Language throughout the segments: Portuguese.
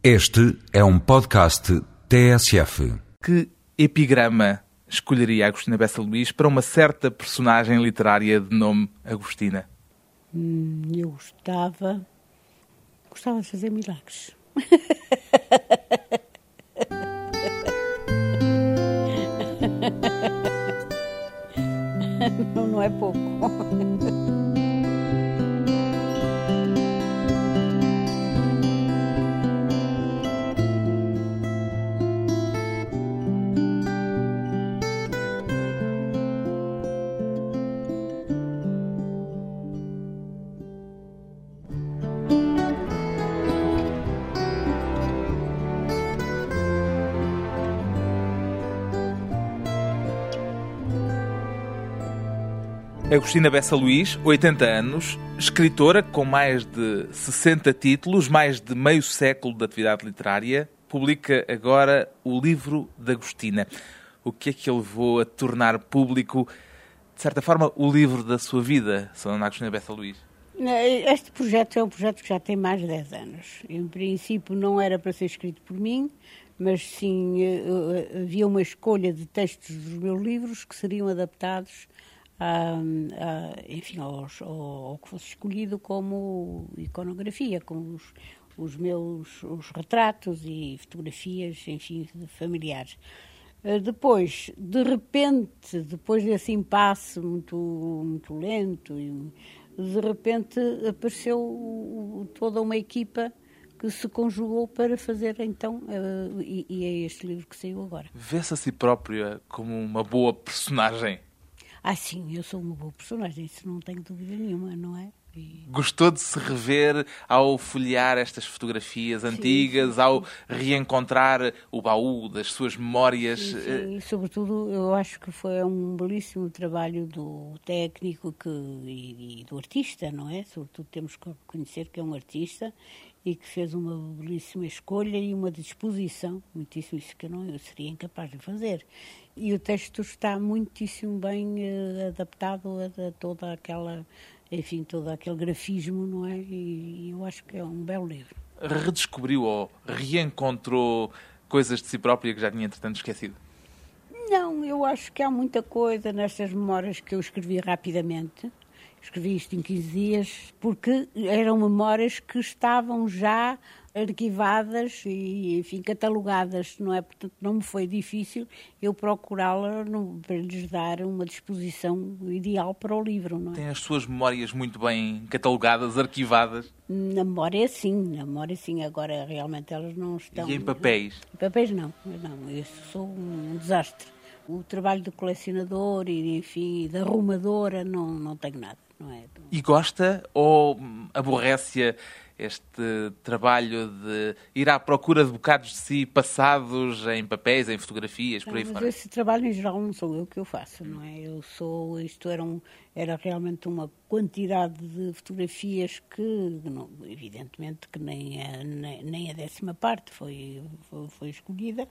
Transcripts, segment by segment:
Este é um podcast TSF. Que epigrama escolheria Agostina Bessa Luís para uma certa personagem literária de nome Agostina? Hum, eu gostava. Gostava de fazer milagres. não, não é pouco. Agostina Bessa Luís, 80 anos, escritora com mais de 60 títulos, mais de meio século de atividade literária, publica agora o livro de Agostina. O que é que a levou a tornar público, de certa forma, o livro da sua vida, Sra. Agostina Bessa Luís? Este projeto é um projeto que já tem mais de 10 anos. Em princípio não era para ser escrito por mim, mas sim eh, eh, havia uma escolha de textos dos meus livros que seriam adaptados enfim, aos, ao, ao, que fosse escolhido como iconografia, com os, os meus os retratos e fotografias, enfim, familiares. Uh, depois, de repente, depois desse impasse muito, muito lento, de repente apareceu toda uma equipa que se conjugou para fazer então, e, e é este livro que saiu agora. Vê-se a si própria como uma boa personagem? Ah, sim, eu sou uma boa personagem, isso não tenho dúvida nenhuma, não é? E... Gostou de se rever ao folhear estas fotografias sim, antigas, sim, ao reencontrar o baú das suas memórias? Sim, sim. E, sobretudo, eu acho que foi um belíssimo trabalho do técnico que, e, e do artista, não é? Sobretudo temos que reconhecer que é um artista e que fez uma belíssima escolha e uma disposição, muitíssimo isso que eu não eu seria incapaz de fazer. E o texto está muitíssimo bem uh, adaptado a, a, toda aquela, enfim, todo aquele grafismo, não é? E, e eu acho que é um belo livro. Redescobriu ou reencontrou coisas de si própria que já tinha entretanto esquecido? Não, eu acho que há muita coisa nestas memórias que eu escrevi rapidamente Escrevi isto em 15 dias, porque eram memórias que estavam já arquivadas e, enfim, catalogadas, não é? Portanto, não me foi difícil eu procurá-la para lhes dar uma disposição ideal para o livro, não é? Tem as suas memórias muito bem catalogadas, arquivadas? Na memória, sim, na memória, sim. Agora, realmente, elas não estão... E em papéis? Em papéis, não. Não, eu sou um desastre. O trabalho do colecionador e, enfim, da arrumadora, não, não tenho nada não é? E gosta ou aborrece este trabalho de ir à procura de bocados de si passados em papéis, em fotografias, por aí mas fora? Esse trabalho em geral não sou eu que eu faço, não é? Eu sou, isto era, um, era realmente uma quantidade de fotografias que, não, evidentemente, que nem a, nem, nem a décima parte foi, foi, foi escolhida,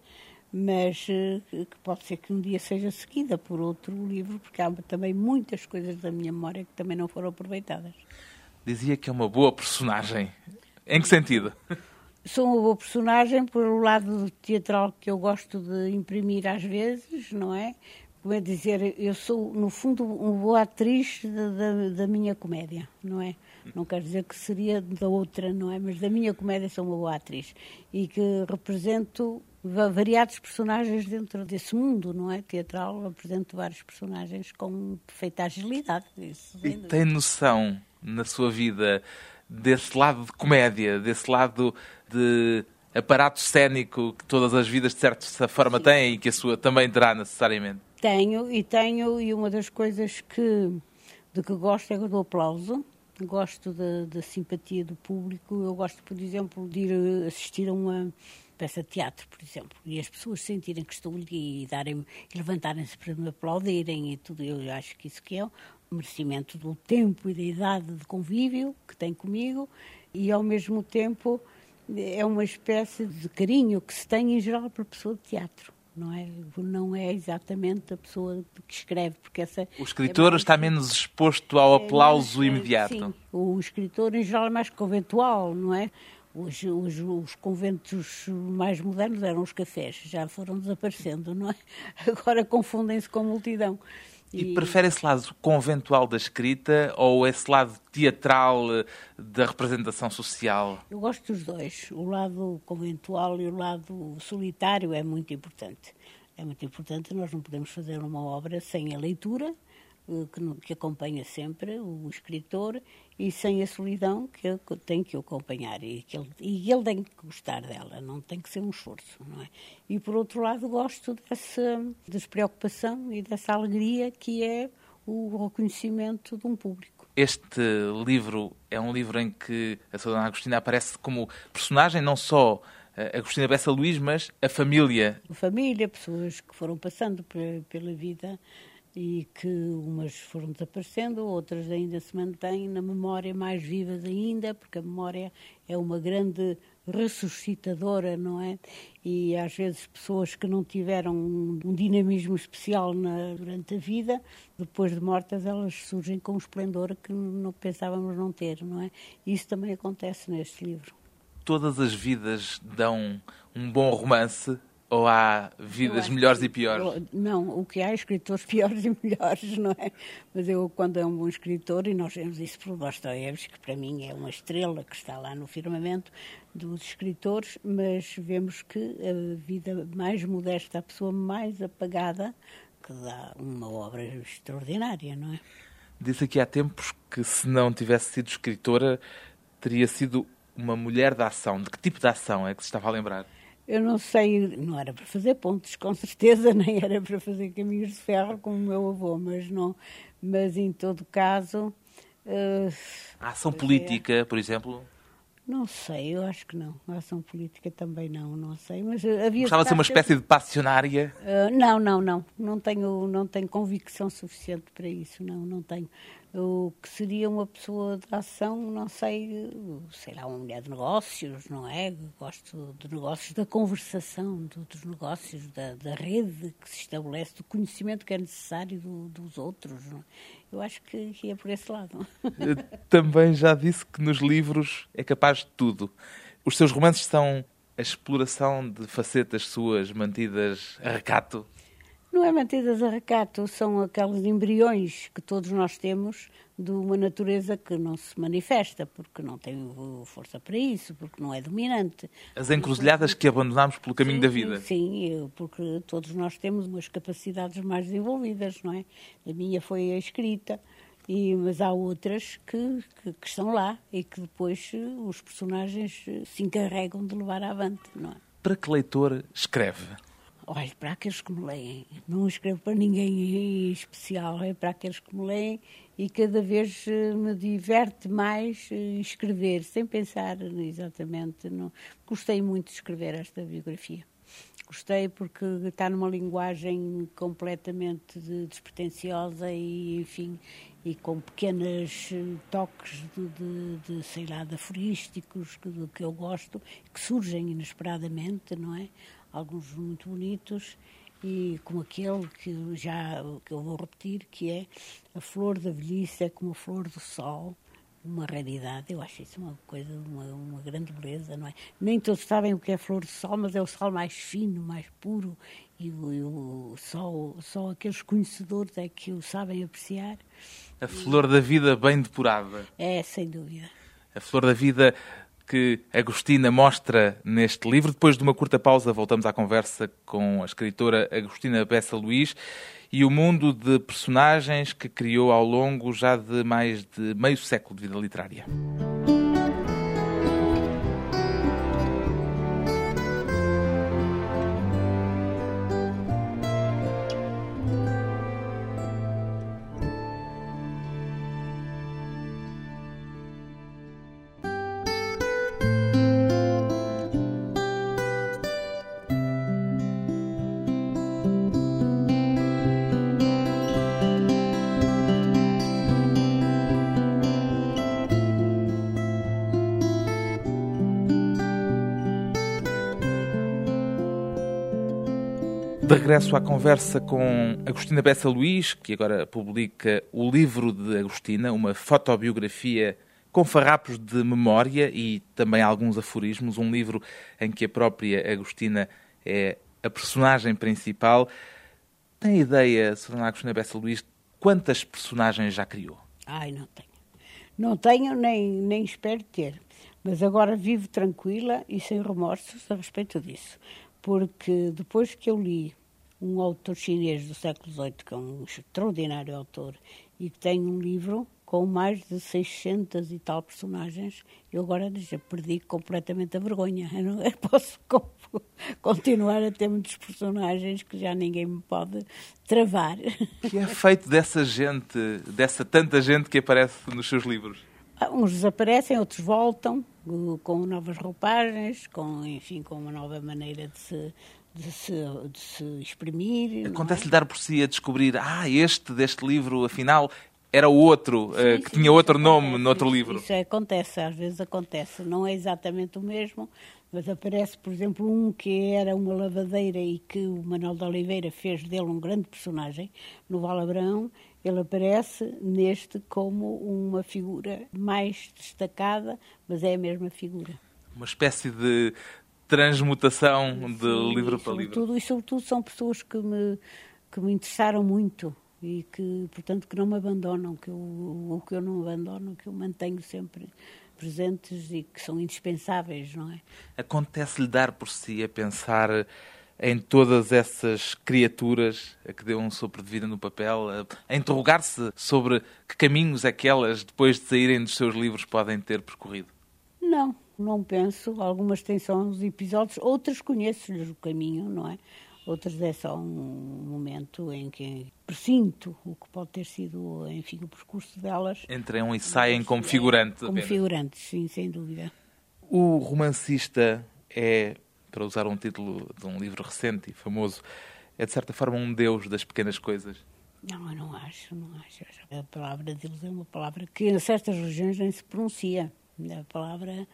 mas eh, que pode ser que um dia seja seguida por outro livro, porque há também muitas coisas da minha memória que também não foram aproveitadas. Dizia que é uma boa personagem. Em que sentido? Sou uma boa personagem pelo lado teatral que eu gosto de imprimir às vezes, não é? Como é dizer, eu sou, no fundo, uma boa atriz da, da, da minha comédia, não é? Não quer dizer que seria da outra, não é? Mas da minha comédia sou uma boa atriz. E que represento variados personagens dentro desse mundo, não é? Teatral, apresento vários personagens com perfeita agilidade. Isso, e tem noção na sua vida desse lado de comédia, desse lado de aparato cénico que todas as vidas de certa forma Sim. têm e que a sua também terá necessariamente? Tenho, e tenho, e uma das coisas que, de que gosto é do aplauso, gosto da, da simpatia do público, eu gosto, por exemplo, de ir assistir a uma peça de teatro, por exemplo, e as pessoas sentirem que estou ali e, darem, e levantarem-se para me aplaudirem e tudo, eu acho que isso que é um merecimento do tempo e da idade de convívio que tem comigo e ao mesmo tempo é uma espécie de carinho que se tem em geral para a pessoa de teatro. Não é, não é exatamente a pessoa que escreve, porque essa. O escritor é está menos exposto ao é aplauso é, imediato. Sim, o escritor em geral é mais conventual, não é? Os, os, os, conventos mais modernos eram os cafés, já foram desaparecendo, não é? Agora confundem-se com multidão. E, e prefere esse lado conventual da escrita ou esse lado teatral eh, da representação social? Eu gosto dos dois. O lado conventual e o lado solitário é muito importante. É muito importante, nós não podemos fazer uma obra sem a leitura, que, que acompanha sempre o escritor, e sem a solidão que tem que acompanhar e, que ele, e ele tem que gostar dela, não tem que ser um esforço, não é? E por outro lado gosto dessa despreocupação e dessa alegria que é o reconhecimento de um público. Este livro é um livro em que a Sra. Agostina aparece como personagem, não só a Agostina Bessa Luís, mas a família. A família, pessoas que foram passando pela vida e que umas foram desaparecendo, outras ainda se mantêm na memória mais vivas ainda, porque a memória é uma grande ressuscitadora, não é? E às vezes pessoas que não tiveram um dinamismo especial na, durante a vida, depois de mortas, elas surgem com um esplendor que não pensávamos não ter, não é? Isso também acontece neste livro. Todas as vidas dão um bom romance ou há vidas melhores e piores? Não, o que há é escritores piores e melhores, não é? Mas eu, quando é um bom escritor, e nós vemos isso por Dostoiévski, que para mim é uma estrela que está lá no firmamento dos escritores, mas vemos que a vida mais modesta, a pessoa mais apagada, que dá uma obra extraordinária, não é? Disse aqui há tempos que se não tivesse sido escritora, teria sido uma mulher da ação. De que tipo de ação é que se estava a lembrar? Eu não sei, não era para fazer pontos, com certeza, nem era para fazer caminhos de ferro como o meu avô, mas não, mas em todo caso. Uh, a ação política, por exemplo? Não sei, eu acho que não. A ação política também não, não sei. Mas havia. Gostava de ser uma espécie de passionária? Uh, não, não, não. Não tenho, não tenho convicção suficiente para isso, não, não tenho o que seria uma pessoa de ação, não sei, sei lá, uma mulher de negócios, não é? Gosto de negócios, da conversação, dos negócios, da, da rede que se estabelece, do conhecimento que é necessário do, dos outros. É? Eu acho que ia por esse lado. Também já disse que nos livros é capaz de tudo. Os seus romances são a exploração de facetas suas mantidas a recato? Não é mantidas a recato, são aqueles embriões que todos nós temos de uma natureza que não se manifesta, porque não tem força para isso, porque não é dominante. As encruzilhadas que abandonamos pelo caminho sim, da vida. Sim, porque todos nós temos umas capacidades mais desenvolvidas, não é? A minha foi a escrita, e, mas há outras que, que, que estão lá e que depois os personagens se encarregam de levar avante, não é? Para que leitor escreve? Olha, para aqueles que me leem, não escrevo para ninguém em especial, é para aqueles que me leem e cada vez eh, me diverte mais eh, escrever, sem pensar exatamente. Não. Gostei muito de escrever esta biografia. Gostei porque está numa linguagem completamente despretensiosa e, enfim, e com pequenos eh, toques de, de, de sei lá, de aforísticos que, que eu gosto, que surgem inesperadamente, não é? Alguns muito bonitos e como aquele que já que eu vou repetir que é a flor da velhice é como a flor do sol uma raridade. Eu acho isso uma coisa uma, uma grande beleza não é? Nem todos sabem o que é flor do sol mas é o sol mais fino mais puro e o, e o sol só aqueles conhecedores é que o sabem apreciar. A flor da vida bem depurada. É sem dúvida. A flor da vida que Agostina mostra neste livro. Depois de uma curta pausa, voltamos à conversa com a escritora Agostina Bessa Luís e o mundo de personagens que criou ao longo já de mais de meio século de vida literária. Regresso à conversa com Agostina Bessa Luís, que agora publica o livro de Agostina, uma fotobiografia com farrapos de memória e também alguns aforismos, um livro em que a própria Agostina é a personagem principal. Tem ideia, Sra. Agostina Bessa Luís, quantas personagens já criou? Ai, não tenho. Não tenho, nem, nem espero ter. Mas agora vivo tranquila e sem remorsos a respeito disso. Porque depois que eu li um autor chinês do século XVIII, que é um extraordinário autor, e que tem um livro com mais de 600 e tal personagens, eu agora já perdi completamente a vergonha. Eu não eu posso continuar a ter muitos personagens que já ninguém me pode travar. O que é feito dessa gente, dessa tanta gente que aparece nos seus livros? Ah, uns desaparecem, outros voltam com novas roupagens, com enfim, com uma nova maneira de se de se, de se exprimir. Acontece-lhe é? dar por si a descobrir, ah, este deste livro, afinal, era o outro, sim, uh, que sim, tinha outro nome acontece, no outro livro. Isso acontece, às vezes acontece. Não é exatamente o mesmo, mas aparece, por exemplo, um que era uma lavadeira e que o Manuel de Oliveira fez dele um grande personagem no Valabrão. Ele aparece neste como uma figura mais destacada, mas é a mesma figura. Uma espécie de transmutação de Sim, livro para livro. E sobretudo são pessoas que me, que me interessaram muito e que, portanto, que não me abandonam, que eu, o que eu não abandono, que eu mantenho sempre presentes e que são indispensáveis, não é? Acontece-lhe dar por si a pensar em todas essas criaturas a que deu um sopro de vida no papel, a interrogar-se sobre que caminhos aquelas, depois de saírem dos seus livros, podem ter percorrido? Não, não penso. Algumas têm só uns episódios, outras conheço-lhes o caminho, não é? Outras é só um momento em que presinto o que pode ter sido, enfim, o percurso delas. Entram e saem como figurantes. Como figurantes, sim, sem dúvida. O romancista é, para usar um título de um livro recente e famoso, é de certa forma um deus das pequenas coisas. Não, eu não acho, não acho. A palavra deles é uma palavra que em certas regiões nem se pronuncia. A palavra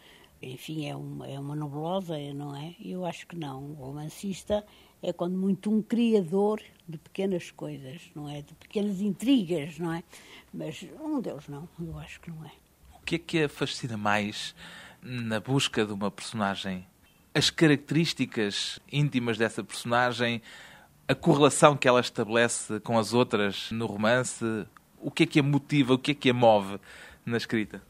enfim, é uma, é uma nebulosa, não é? Eu acho que não. O romancista é quando muito um criador de pequenas coisas, não é? De pequenas intrigas, não é? Mas um Deus não, eu acho que não é. O que é que a fascina mais na busca de uma personagem? As características íntimas dessa personagem, a correlação que ela estabelece com as outras no romance, o que é que a motiva, o que é que a move na escrita?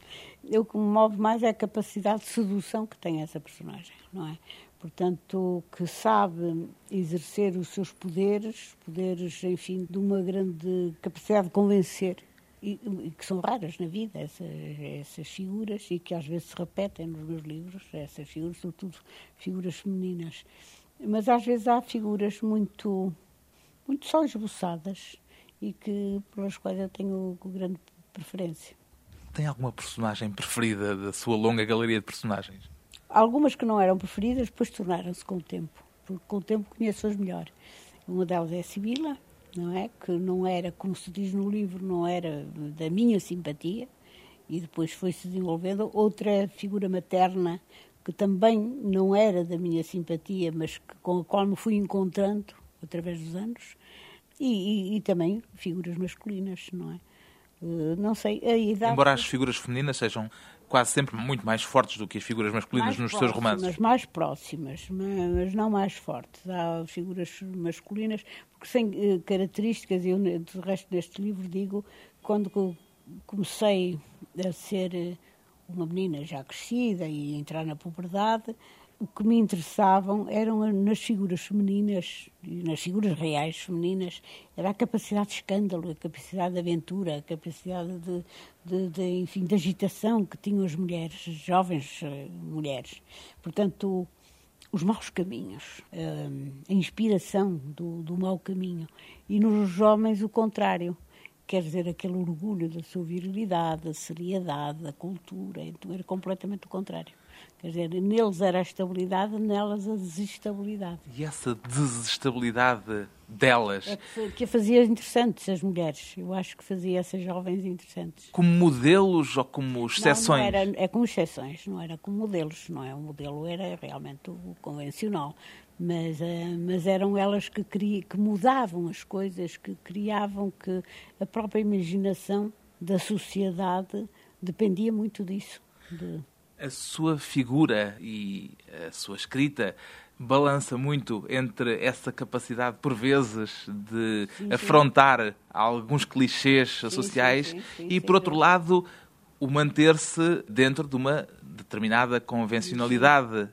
O que me move mais é a capacidade de sedução que tem essa personagem, não é? Portanto, que sabe exercer os seus poderes, poderes, enfim, de uma grande capacidade de convencer, e que são raras na vida, essas, essas figuras, e que às vezes se repetem nos meus livros, essas figuras, sobretudo figuras femininas. Mas às vezes há figuras muito, muito só esboçadas e que, pelas quais eu tenho grande preferência. Tem alguma personagem preferida da sua longa galeria de personagens? Algumas que não eram preferidas, depois tornaram-se com o tempo, porque com o tempo conheço-as melhor. Uma delas é a Sibila, não é? Que não era, como se diz no livro, não era da minha simpatia, e depois foi-se desenvolvendo. Outra figura materna, que também não era da minha simpatia, mas que, com a qual me fui encontrando através dos anos. E, e, e também figuras masculinas, não é? Eh, não sei, a idade... Embora as figuras femininas sejam quase sempre muito mais fortes do que as figuras masculinas mais nos seus romances. Mais próximas, mas não mais fortes. Há figuras masculinas, porque sem eh, características, eu de resto deste livro digo, quando comecei a ser eh, uma menina já crescida e entrar na puberdade, o que me interessavam eram nas figuras femininas, nas figuras reais femininas, era a capacidade de escândalo, a capacidade de aventura, a capacidade de, de, de enfim, de agitação que tinham as mulheres, jovens uh, mulheres. Portanto, os maus caminhos, uh, a inspiração do, do mau caminho. E nos homens o contrário quer dizer, aquele orgulho da sua virilidade, da seriedade, da cultura. Então era completamente o contrário. Quer dizer, neles era a estabilidade, nelas a desestabilidade. E essa desestabilidade delas? É que, que a fazia interessantes, as mulheres. Eu acho que fazia essas jovens interessantes. Como modelos ou como exceções? Não, não era, é como exceções, não era como modelos, não é? O modelo era realmente o convencional. Mas, uh, mas eram elas que, cri, que mudavam as coisas, que criavam que a própria imaginação da sociedade dependia muito disso. De... A sua figura e a sua escrita balança muito entre essa capacidade, por vezes, de sim, afrontar sim. alguns clichês sim, sociais e, por outro lado, o manter-se dentro de uma determinada convencionalidade.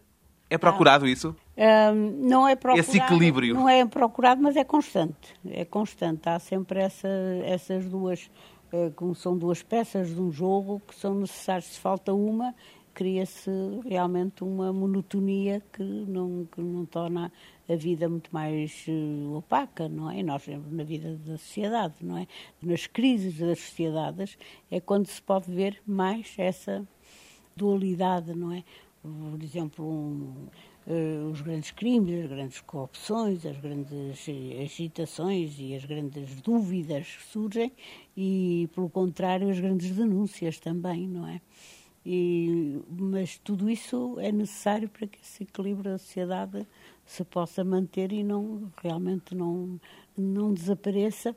É procurado isso? Um, não é procurado. Esse equilíbrio. Não é procurado, mas é constante. É constante. Há sempre essa, essas duas, eh, como são duas peças de um jogo que são necessárias. Se falta uma, cria-se realmente uma monotonia que não, que não torna a vida muito mais uh, opaca, não é? Nós, na vida da sociedade, não é? Nas crises das sociedades é quando se pode ver mais essa dualidade, não é? Por exemplo, um, uh, os grandes crimes, as grandes corrupções, as grandes agitações e as grandes dúvidas que surgem e, pelo contrário, as grandes denúncias também, não é? E, mas tudo isso é necessário para que esse equilíbrio da sociedade se possa manter e não realmente não, não desapareça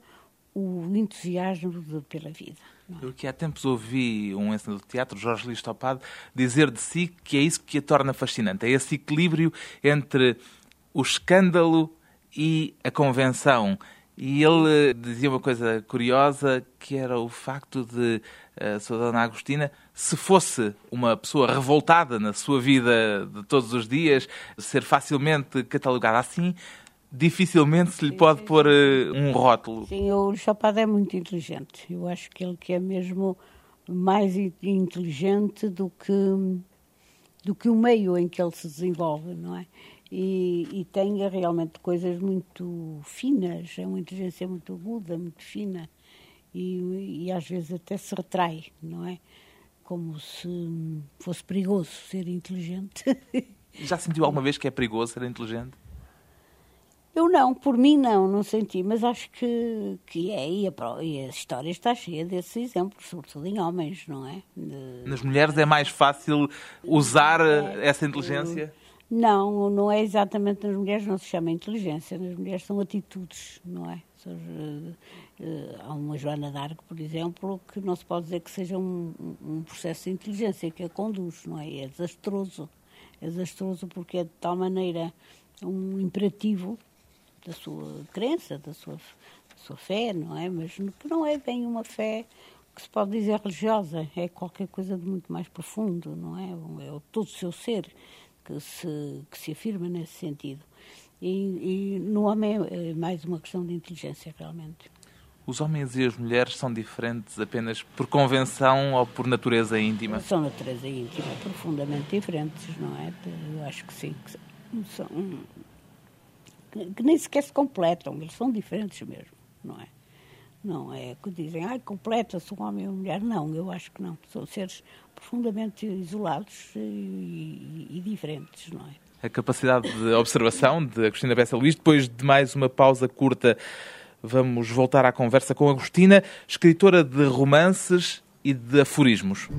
o entusiasmo de, pela vida. É? Eu que há tempos ouvi um ensinador de teatro, Jorge Luís Topado, dizer de si que é isso que a torna fascinante, é esse equilíbrio entre o escândalo e a convenção. E ele dizia uma coisa curiosa, que era o facto de a sua dona Agostina, se fosse uma pessoa revoltada na sua vida de todos os dias, ser facilmente catalogada assim, dificilmente se lhe pode pôr. Eh, um rótulo. Sim, o Chapado é muito inteligente. Eu acho que ele que é mesmo mais inteligente do que do que o meio em que ele se desenvolve, não é? E, e tem realmente coisas muito finas, é uma inteligência muito aguda, muito fina e, e às vezes até se retrai, não é? Como se fosse perigoso ser inteligente. Já sentiu alguma vez que é perigoso ser inteligente? Eu não, por mim não, não senti, mas acho que, que é, e a, e a história está cheia desses exemplos, sobretudo em homens, não é? De... Nas mulheres é mais fácil usar é, essa inteligência? Não, não é exatamente nas mulheres, não se chama inteligência, nas mulheres são atitudes, não é? Eh, há uma Joana d'Arc, por exemplo, que não se pode dizer que seja um, um processo de inteligência que a conduz, não é? É desastroso. É desastroso porque é de tal maneira um imperativo da sua crença, da sua, da sua fé, não é? Mas que não é bem uma fé que se pode dizer religiosa, é qualquer coisa de muito mais profundo, não é? É todo o seu ser que se, que se afirma nesse sentido. E, e no homem é, é mais uma questão de inteligência, realmente. Os homens e as mulheres são diferentes apenas por convenção ou por natureza íntima? São natureza íntima, profundamente diferentes, não é? Eu acho que sim. Que são, que nem sequer se completam, eles são diferentes mesmo, não é? Não é que dizem, ah, completa-se um homem e uma mulher. Não, eu acho que não. São seres profundamente isolados e, e, e diferentes, não é? A capacidade de observação de Agostina Bessa Luís, depois de mais uma pausa curta Vamos voltar à conversa com Agostina, escritora de romances e de aforismos.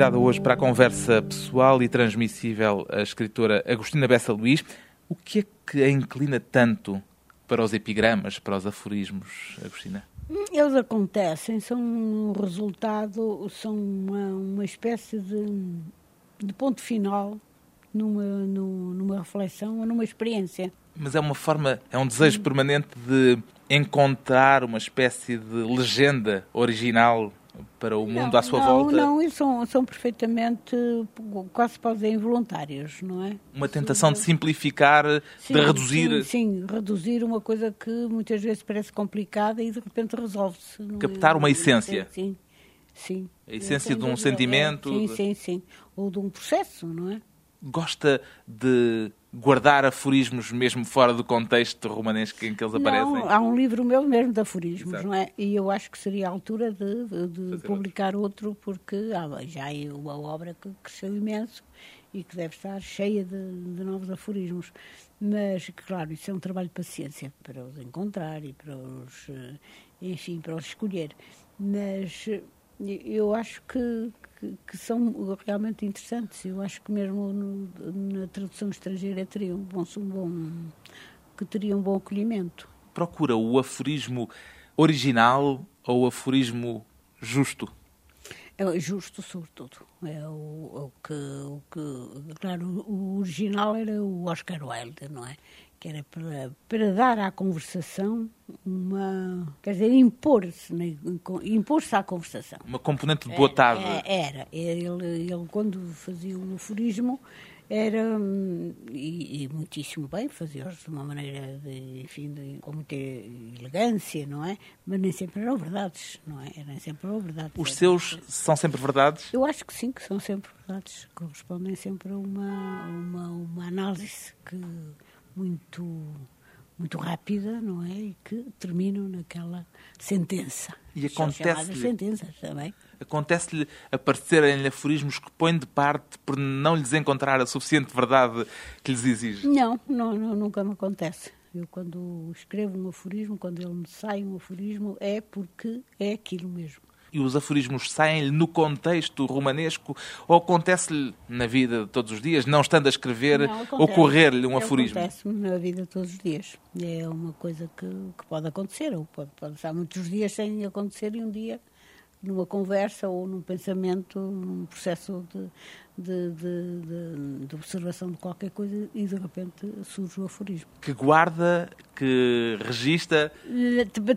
Convidada hoje para a conversa pessoal e transmissível a escritora Agostina Bessa Luís. O que é que a inclina tanto para os epigramas, para os aforismos, Agostina? Eles acontecem, são um resultado, são uma, uma espécie de, de ponto final numa, numa reflexão ou numa experiência. Mas é uma forma, é um desejo permanente de encontrar uma espécie de legenda original para o mundo não, à sua não, volta? Não, eles são, são perfeitamente, quase pode dizer, involuntários, não é? Uma tentação de simplificar, sim, de reduzir. Sim, sim, reduzir uma coisa que muitas vezes parece complicada e de repente resolve-se. Captar uma essência. Sim, sim. A essência de um sentimento. É, sim, sim, sim. Ou de um processo, não é? Gosta de guardar aforismos mesmo fora do contexto romanesco em que eles aparecem? Não, há um livro meu mesmo de aforismos, Exato. não é? E eu acho que seria a altura de, de publicar outro, porque há já é uma obra que cresceu imenso e que deve estar cheia de, de novos aforismos. Mas, claro, isso é um trabalho de paciência para os encontrar e para os, eh, enfim, para os escolher. Mas eu acho que, que, que são realmente interessantes. Eu acho que mesmo no, na tradução estrangeira teriam um bom, um bom, que teriam um bom acolhimento. Procura o aforismo original ou o aforismo justo? É justo, sobretudo. É o, o, que, o que. Claro, o original era o Oscar Wilde, não é? Que era para, para dar à conversação uma. Quer dizer, impor-se né? impor-se à conversação. Uma componente de boa tarde. É, era. Ele, ele, quando fazia o aforismo, era e, e muitíssimo bem, fazia-os de uma maneira de, enfim, de, com muita elegância, não é? Mas nem sempre eram verdades, não é? Nem sempre eram verdades. Os seus são sempre verdades? Eu acho que sim, que são sempre verdades, correspondem sempre a uma, uma, uma análise que muito muito rápida, não é? E que terminam naquela sentença. E acontece sentenças também. Acontece-lhe aparecerem-lhe aforismos que põem de parte por não lhes encontrar a suficiente verdade que lhes exige? Não, não, não nunca me acontece. Eu, quando escrevo um aforismo, quando ele me sai um aforismo, é porque é aquilo mesmo e os aforismos saem-lhe no contexto romanesco ou acontece-lhe na vida de todos os dias, não estando a escrever, ocorrer-lhe um aforismo? Acontece-me na vida de todos os dias. É uma coisa que, que pode acontecer, ou pode, pode estar muitos dias sem acontecer e um dia numa conversa ou num pensamento, num processo de, de, de, de, observação de qualquer coisa e de repente surge o aforismo. Que guarda, que registra.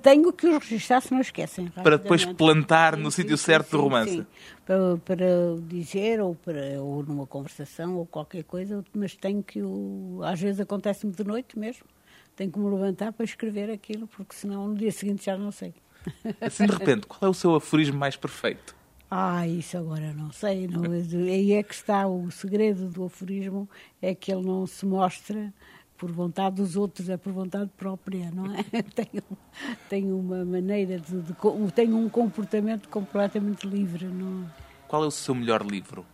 Tenho que os registrar se não esquecem. Para depois plantar sim, no sítio certo sim, do romance. Sim. Para, para dizer ou, para, ou numa conversação ou qualquer coisa, mas tenho que. Às vezes acontece-me de noite mesmo. Tenho que me levantar para escrever aquilo, porque senão no dia seguinte já não sei. Assim, de repente, qual é o seu aforismo mais perfeito? Ah, isso agora não sei. Não, aí é que está o segredo do aforismo, é que ele não se mostra por vontade dos outros, é por vontade própria, não é? Tenho, tenho uma maneira de, de, tenho um comportamento completamente livre, não é? Qual é o seu melhor livro?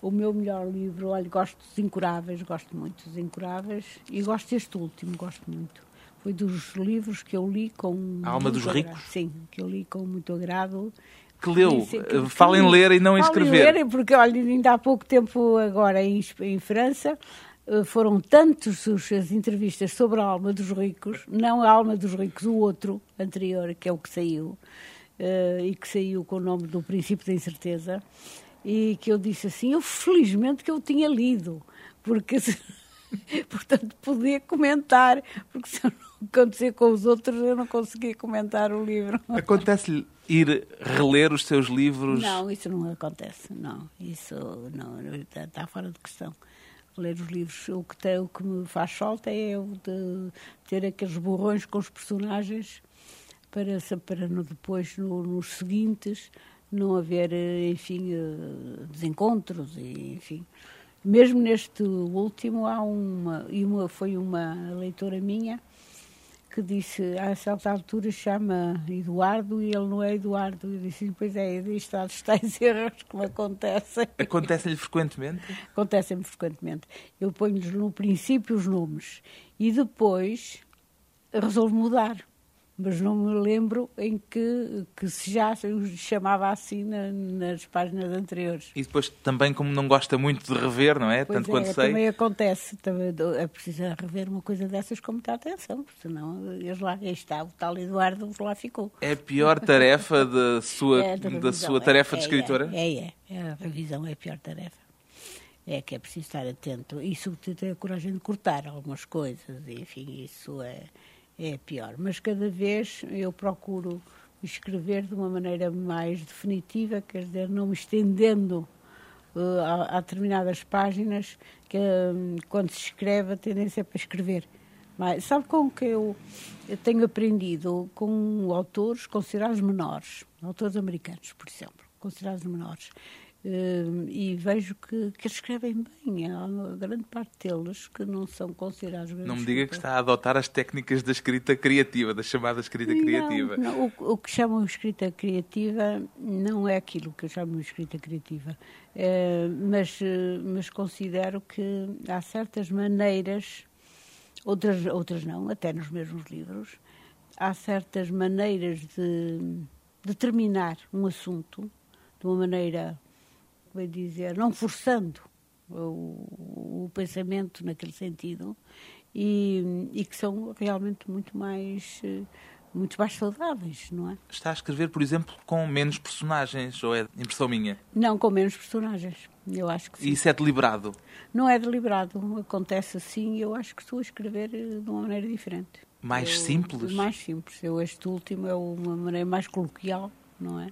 O meu melhor livro, olha, gosto dos Incuráveis, gosto muito dos Incuráveis e gosto deste último, gosto muito. Foi dos livros que eu li com. A Alma dos Ricos? Sim, que eu li com muito agrado. Que leu? Que, Fala em ler e não em escrever. Ler, porque, olha, ainda há pouco tempo, agora em, em França, eh, foram tantas as entrevistas sobre a alma dos ricos, não a alma dos ricos, o outro anterior, que é o que saiu, uh, e que saiu com o nome do Princípio da Incerteza, e que eu disse assim, eu felizmente que eu tinha lido, porque portanto podia comentar, porque se não acontecer com os outros, eu não conseguia comentar o livro. Acontece-lhe ir reler os seus livros? Não, isso não acontece, não. Isso não, está, está fora de questão. Ler os livros, o que, tem, o que me faz falta é o de ter aqueles borrões com os personagens para, para no, depois, no, nos seguintes, não haver, enfim, eh, desencontros e, enfim... Mesmo neste último, há uma, e uma, foi uma leitora minha que disse, a certa altura chama Eduardo e ele não é Eduardo. Eu disse, pois é, isto há tais erros que me acontecem. Acontecem-lhe frequentemente? Acontecem-me frequentemente. Eu ponho-lhes no princípio os nomes e depois resolvo mudar mas não me lembro em que, que se já se chamava assim na, nas páginas anteriores. E depois também, como não gosta muito de rever, não é? Pois Tanto é, quanto sei. Também acontece, também é preciso rever uma coisa dessas com muita atenção, porque senão eles lá, aí está, o tal Eduardo lá ficou. É a pior tarefa da sua, é, da, da sua tarefa é, de escritora? É, é, é, a revisão é a pior tarefa. É que é preciso estar atento e, sobretudo, ter a coragem de cortar algumas coisas, enfim, isso é é pior. Mas cada vez eu procuro escrever de uma maneira mais definitiva, quer dizer, não me estendendo uh, a, a, determinadas páginas, que um, quando se escreve a tendência é para escrever. Mas sabe com que eu, eu tenho aprendido com autores considerados menores, autores americanos, por exemplo, considerados menores. Uh, e vejo que, que eles escrevem bem. Há uma grande parte deles que não são considerados Não me diga que está a adotar as técnicas da escrita criativa, da chamada escrita criativa. Não, não, o, o, que chamam escrita criativa não é aquilo que eu chamo escrita criativa. Uh, mas, uh, mas considero que há certas maneiras, outras, outras não, até nos mesmos livros, há certas maneiras de determinar um assunto de uma maneira vai dizer, não forçando o, o pensamento naquele sentido e, e, que são realmente muito mais muito mais saudáveis, não é? Está a escrever, por exemplo, com menos personagens, ou é impressão minha? Não, com menos personagens. Eu acho que sim. E isso é deliberado? Não é deliberado. Acontece assim e eu acho que estou a escrever eh, de uma maneira diferente. Mais eu, simples? Mais simples. Eu, este último é uma maneira mais coloquial, não é?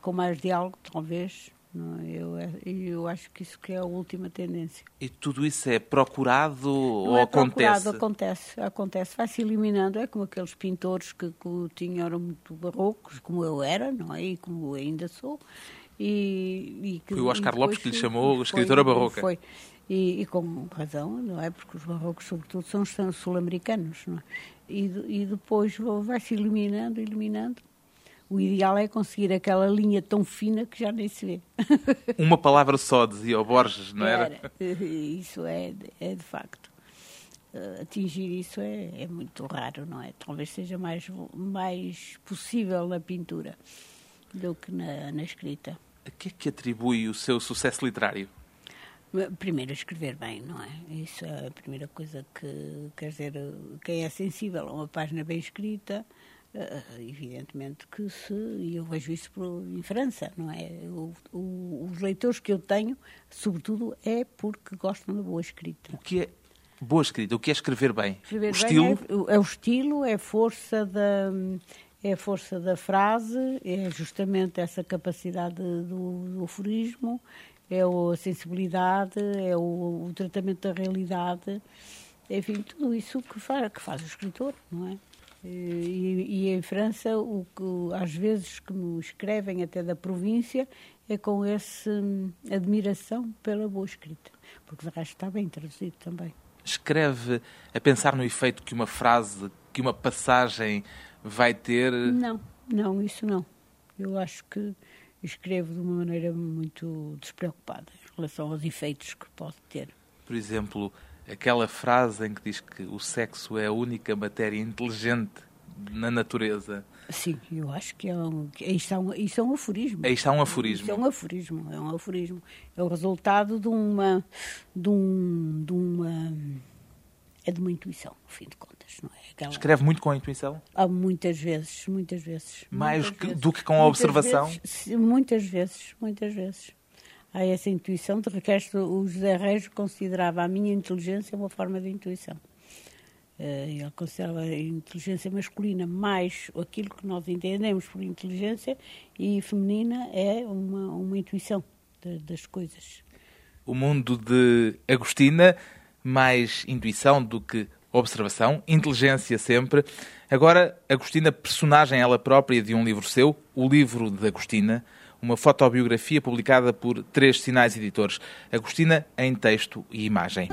Com mais diálogo, talvez. É? eu, é, eu acho que isso que é a última tendência. E tudo isso é procurado não ou é acontece? Procurado, acontece, acontece. Vai-se eliminando. É como aqueles pintores que, que tinham eram muito barrocos, como eu era, não é? E como eu ainda sou. E, e que, foi o Oscar Lopes que lhe chamou escritora barroca. Foi. E, e, com razão, não é? Porque os barrocos, sobretudo, são sul-americanos, não é? E, e depois vai-se eliminando, eliminando, o ideal é conseguir aquela linha tão fina que já nem se vê. Uma palavra só, dizia o Borges, não era? era. Isso é, é de facto. Eh, atingir isso é, é, muito raro, não é? Talvez seja mais, mais possível na pintura do que na, na escrita. A que é que atribui o seu sucesso literário? Primeiro, escrever bem, não é? Isso é a primeira coisa que, quer dizer, quem é sensível a uma página bem escrita, evidentemente que se, e eu vejo isso por, em França, não é? O, o, os leitores que eu tenho, sobretudo, é porque gostam da boa escrita. O que é boa escrita? O que é escrever bem? Escrever o bem estilo? É, é, o estilo, é a força da é a força da frase, é justamente essa capacidade do, do aforismo, é a sensibilidade, é o, o tratamento da realidade, enfim, tudo isso que faz, que faz o escritor, não é? E, e, em França, o que às vezes que me escrevem até da província é com essa hum, admiração pela boa escrita, porque de resto está bem traduzido também. Escreve a pensar no efeito que uma frase, que uma passagem vai ter? Não, não, isso não. Eu acho que escrevo de uma maneira muito despreocupada em relação aos efeitos que pode ter. Por exemplo, aquela frase em que diz que o sexo é a única matéria inteligente na natureza. Sim, eu acho que é um, isto, é um, isto é um aforismo. Isto é um aforismo. É um aforismo, é um aforismo. É o resultado de uma, de, um, de uma, é de uma intuição, no fim de contas, não é? Aquela... Escreve muito com a intuição? Há muitas vezes, muitas vezes. Mais muitas que, vezes. do que com a muitas observação? Vezes, muitas vezes, muitas vezes há essa intuição. De resto, o José Reis considerava a minha inteligência uma forma de intuição. Uh, ele considerava a inteligência masculina mais aquilo que nós entendemos por inteligência e feminina é uma, uma intuição de, das coisas. O mundo de Agostina, mais intuição do que observação, inteligência sempre. Agora, Agostina, personagem ela própria de um livro seu, o livro de Agostina, uma fotobiografia publicada por Três Sinais Editores. Agostina em texto e imagem.